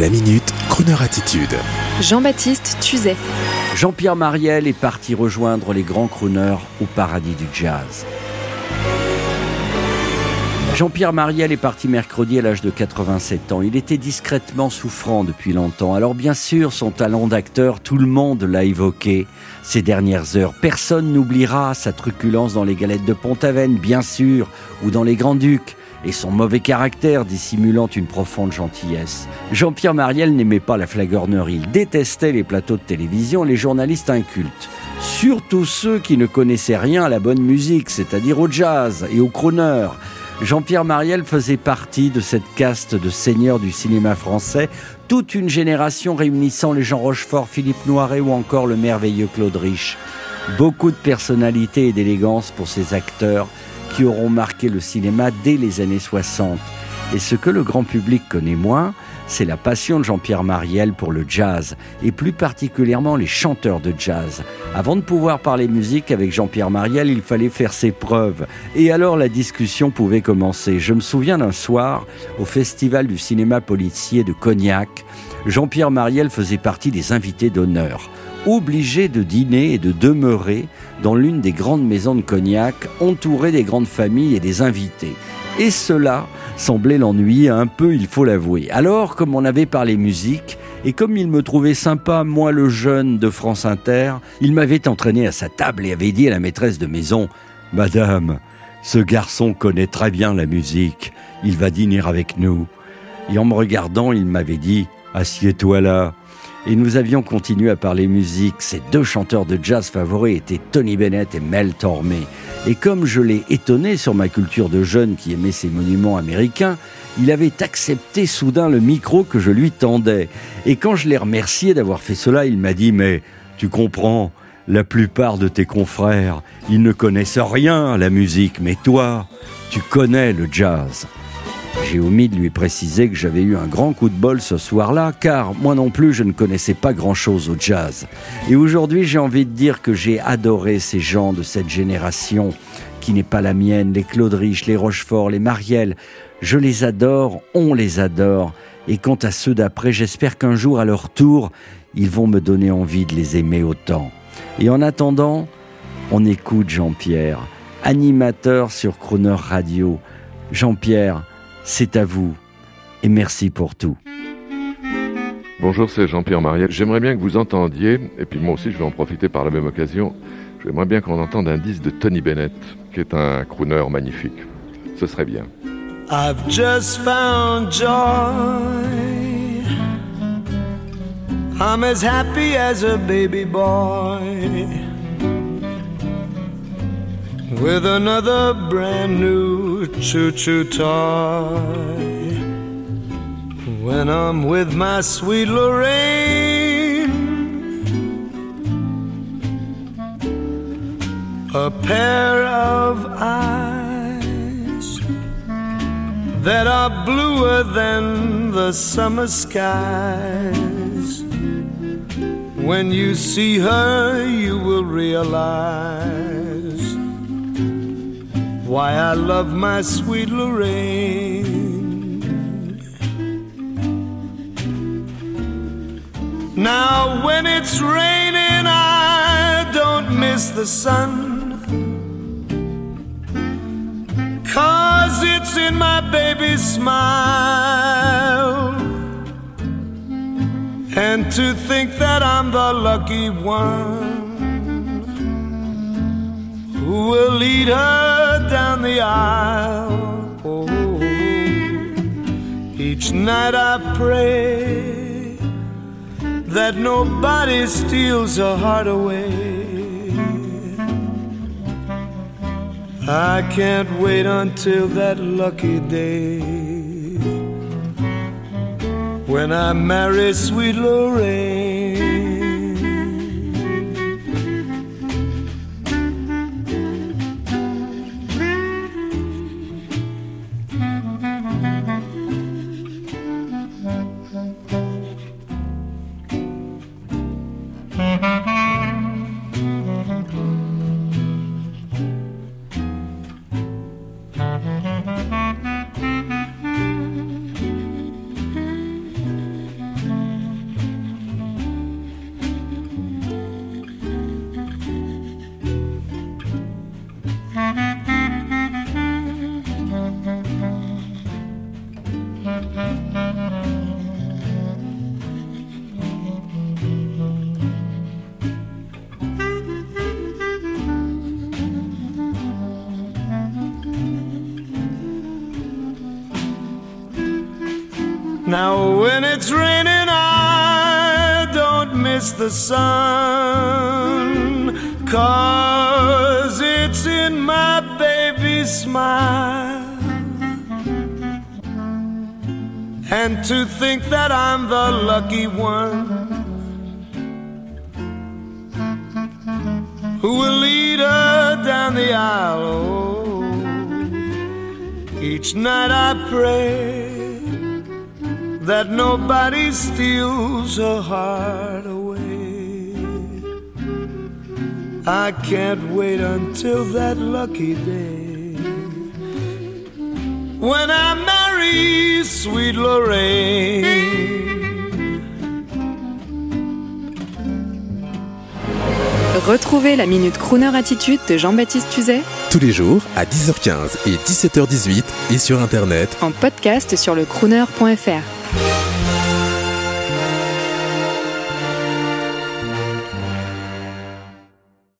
La minute, Kroneur attitude. Jean-Baptiste Tuzet. Jean-Pierre Mariel est parti rejoindre les grands crooners au paradis du jazz. Jean-Pierre Mariel est parti mercredi à l'âge de 87 ans. Il était discrètement souffrant depuis longtemps. Alors bien sûr, son talent d'acteur, tout le monde l'a évoqué ces dernières heures. Personne n'oubliera sa truculence dans les galettes de Pont-Aven, bien sûr, ou dans les Grands-Ducs et son mauvais caractère dissimulant une profonde gentillesse. Jean-Pierre Mariel n'aimait pas la flagornerie, il détestait les plateaux de télévision, les journalistes incultes. Surtout ceux qui ne connaissaient rien à la bonne musique, c'est-à-dire au jazz et au crooner. Jean-Pierre Mariel faisait partie de cette caste de seigneurs du cinéma français, toute une génération réunissant les Jean Rochefort, Philippe Noiret ou encore le merveilleux Claude Rich. Beaucoup de personnalité et d'élégance pour ces acteurs qui auront marqué le cinéma dès les années 60. Et ce que le grand public connaît moins, c'est la passion de Jean-Pierre Mariel pour le jazz, et plus particulièrement les chanteurs de jazz. Avant de pouvoir parler musique avec Jean-Pierre Mariel, il fallait faire ses preuves. Et alors la discussion pouvait commencer. Je me souviens d'un soir, au Festival du cinéma policier de Cognac, Jean-Pierre Mariel faisait partie des invités d'honneur obligé de dîner et de demeurer dans l'une des grandes maisons de Cognac, entouré des grandes familles et des invités. Et cela semblait l'ennuyer un peu, il faut l'avouer. Alors, comme on avait parlé musique, et comme il me trouvait sympa, moi le jeune de France Inter, il m'avait entraîné à sa table et avait dit à la maîtresse de maison Madame, ce garçon connaît très bien la musique, il va dîner avec nous. Et en me regardant, il m'avait dit Assieds-toi là, et nous avions continué à parler musique. Ses deux chanteurs de jazz favoris étaient Tony Bennett et Mel Tormé. Et comme je l'ai étonné sur ma culture de jeune qui aimait ces monuments américains, il avait accepté soudain le micro que je lui tendais. Et quand je l'ai remercié d'avoir fait cela, il m'a dit Mais tu comprends, la plupart de tes confrères, ils ne connaissent rien à la musique, mais toi, tu connais le jazz. J'ai omis de lui préciser que j'avais eu un grand coup de bol ce soir-là, car moi non plus je ne connaissais pas grand-chose au jazz. Et aujourd'hui j'ai envie de dire que j'ai adoré ces gens de cette génération qui n'est pas la mienne, les Claude les Rochefort, les Marielle. Je les adore, on les adore. Et quant à ceux d'après, j'espère qu'un jour à leur tour, ils vont me donner envie de les aimer autant. Et en attendant, on écoute Jean-Pierre, animateur sur Croner Radio. Jean-Pierre, c'est à vous et merci pour tout. Bonjour, c'est Jean-Pierre Mariel. J'aimerais bien que vous entendiez, et puis moi aussi je vais en profiter par la même occasion, j'aimerais bien qu'on entende un disque de Tony Bennett, qui est un crooner magnifique. Ce serait bien. I've just found joy. I'm as happy as a baby boy. With another brand new choo choo toy. When I'm with my sweet Lorraine, a pair of eyes that are bluer than the summer skies. When you see her, you will realize why I love my sweet Lorraine. Now, when it's raining, I don't miss the sun. Cause it's in my baby's smile. And to think that I'm the lucky one who will lead her aisle. Oh, each night I pray that nobody steals her heart away. I can't wait until that lucky day when I marry sweet Lorraine. Now, when it's raining, I don't miss the sun. Cause it's in my baby's smile. And to think that I'm the lucky one who will lead her down the aisle. Oh, each night I pray that nobody steals her heart away. I can't wait until that lucky day when I marry sweet Lorraine. Retrouvez la Minute Crooner Attitude de Jean-Baptiste Tuzet Tous les jours à 10h15 et 17h18 et sur Internet en podcast sur le crooner.fr. Bye.